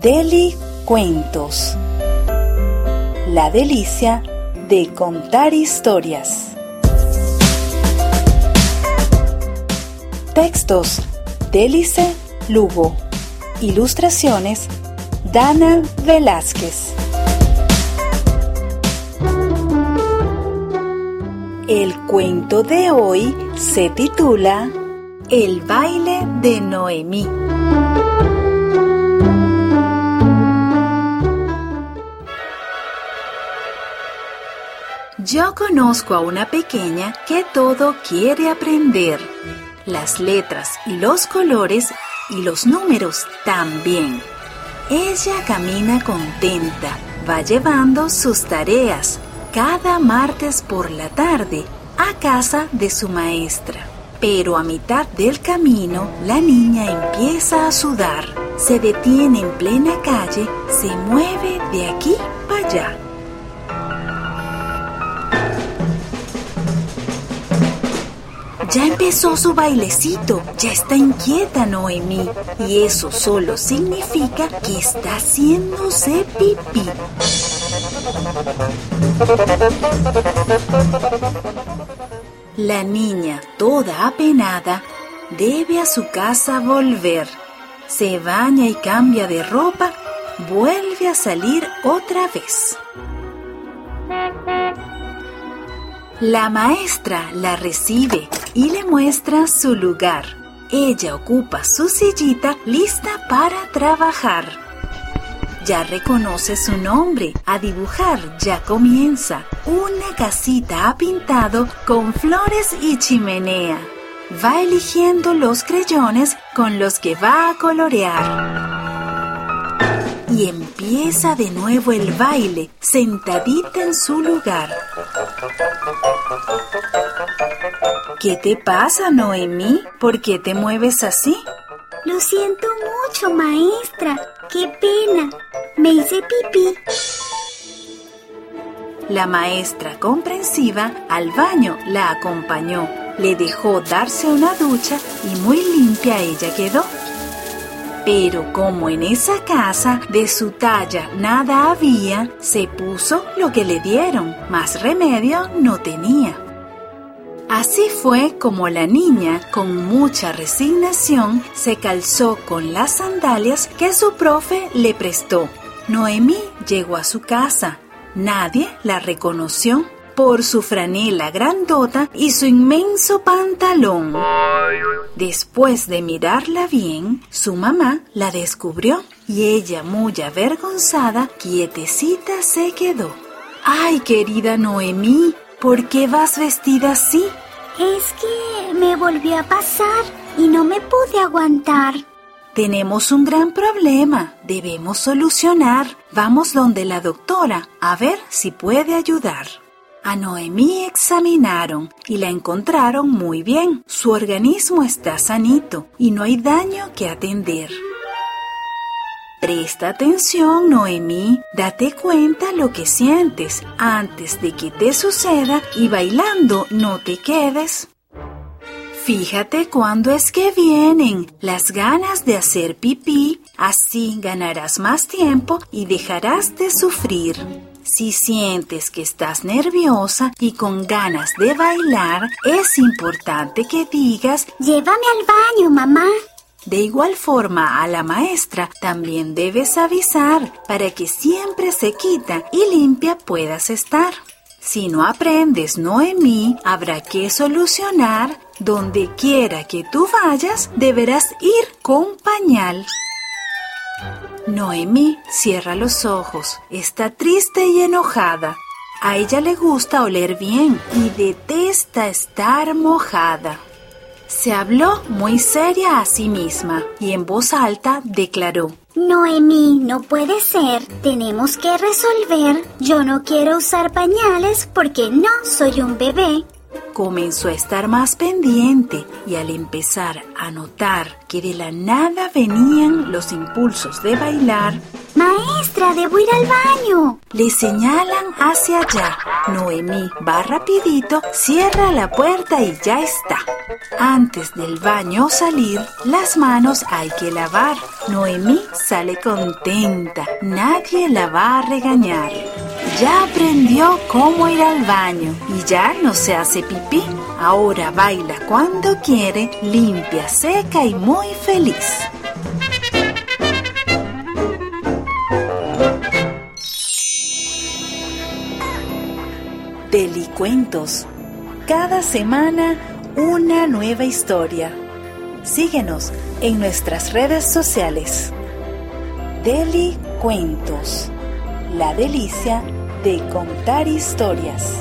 Deli Cuentos. La delicia de contar historias. Textos Delice Lugo. Ilustraciones Dana Velázquez. El cuento de hoy se titula El baile de Noemí. Yo conozco a una pequeña que todo quiere aprender. Las letras y los colores y los números también. Ella camina contenta, va llevando sus tareas cada martes por la tarde a casa de su maestra. Pero a mitad del camino la niña empieza a sudar, se detiene en plena calle, se mueve de aquí para allá. Ya empezó su bailecito, ya está inquieta Noemí y eso solo significa que está haciéndose pipí. La niña, toda apenada, debe a su casa volver. Se baña y cambia de ropa, vuelve a salir otra vez. La maestra la recibe y le muestra su lugar. Ella ocupa su sillita lista para trabajar. Ya reconoce su nombre. A dibujar ya comienza. Una casita ha pintado con flores y chimenea. Va eligiendo los creyones con los que va a colorear. Y empieza de nuevo el baile, sentadita en su lugar. ¿Qué te pasa, Noemí? ¿Por qué te mueves así? Lo siento mucho, maestra. Qué pena. Me hice pipí. La maestra comprensiva al baño la acompañó. Le dejó darse una ducha y muy limpia ella quedó. Pero como en esa casa de su talla nada había, se puso lo que le dieron, más remedio no tenía. Así fue como la niña, con mucha resignación, se calzó con las sandalias que su profe le prestó. Noemí llegó a su casa. Nadie la reconoció por su franela grandota y su inmenso pantalón. Después de mirarla bien, su mamá la descubrió y ella, muy avergonzada, quietecita se quedó. Ay, querida Noemí, ¿por qué vas vestida así? Es que me volvió a pasar y no me pude aguantar. Tenemos un gran problema, debemos solucionar. Vamos donde la doctora a ver si puede ayudar. A Noemí examinaron y la encontraron muy bien. Su organismo está sanito y no hay daño que atender. Presta atención, Noemí. Date cuenta lo que sientes antes de que te suceda y bailando no te quedes. Fíjate cuándo es que vienen las ganas de hacer pipí, así ganarás más tiempo y dejarás de sufrir. Si sientes que estás nerviosa y con ganas de bailar, es importante que digas, Llévame al baño, mamá. De igual forma, a la maestra también debes avisar para que siempre se quita y limpia puedas estar. Si no aprendes, Noemí, habrá que solucionar. Donde quiera que tú vayas, deberás ir con pañal. Noemí cierra los ojos. Está triste y enojada. A ella le gusta oler bien y detesta estar mojada. Se habló muy seria a sí misma y en voz alta declaró, Noemí, no puede ser. Tenemos que resolver. Yo no quiero usar pañales porque no soy un bebé. Comenzó a estar más pendiente y al empezar a notar que de la nada venían los impulsos de bailar, Maestra, debo ir al baño. Le señalan hacia allá. Noemí va rapidito, cierra la puerta y ya está. Antes del baño salir, las manos hay que lavar. Noemí sale contenta. Nadie la va a regañar. Ya aprendió cómo ir al baño y ya no se hace pipí. Ahora baila cuando quiere, limpia, seca y muy feliz. Delicuentos. Cada semana una nueva historia. Síguenos en nuestras redes sociales. Deli Cuentos. La delicia de contar historias.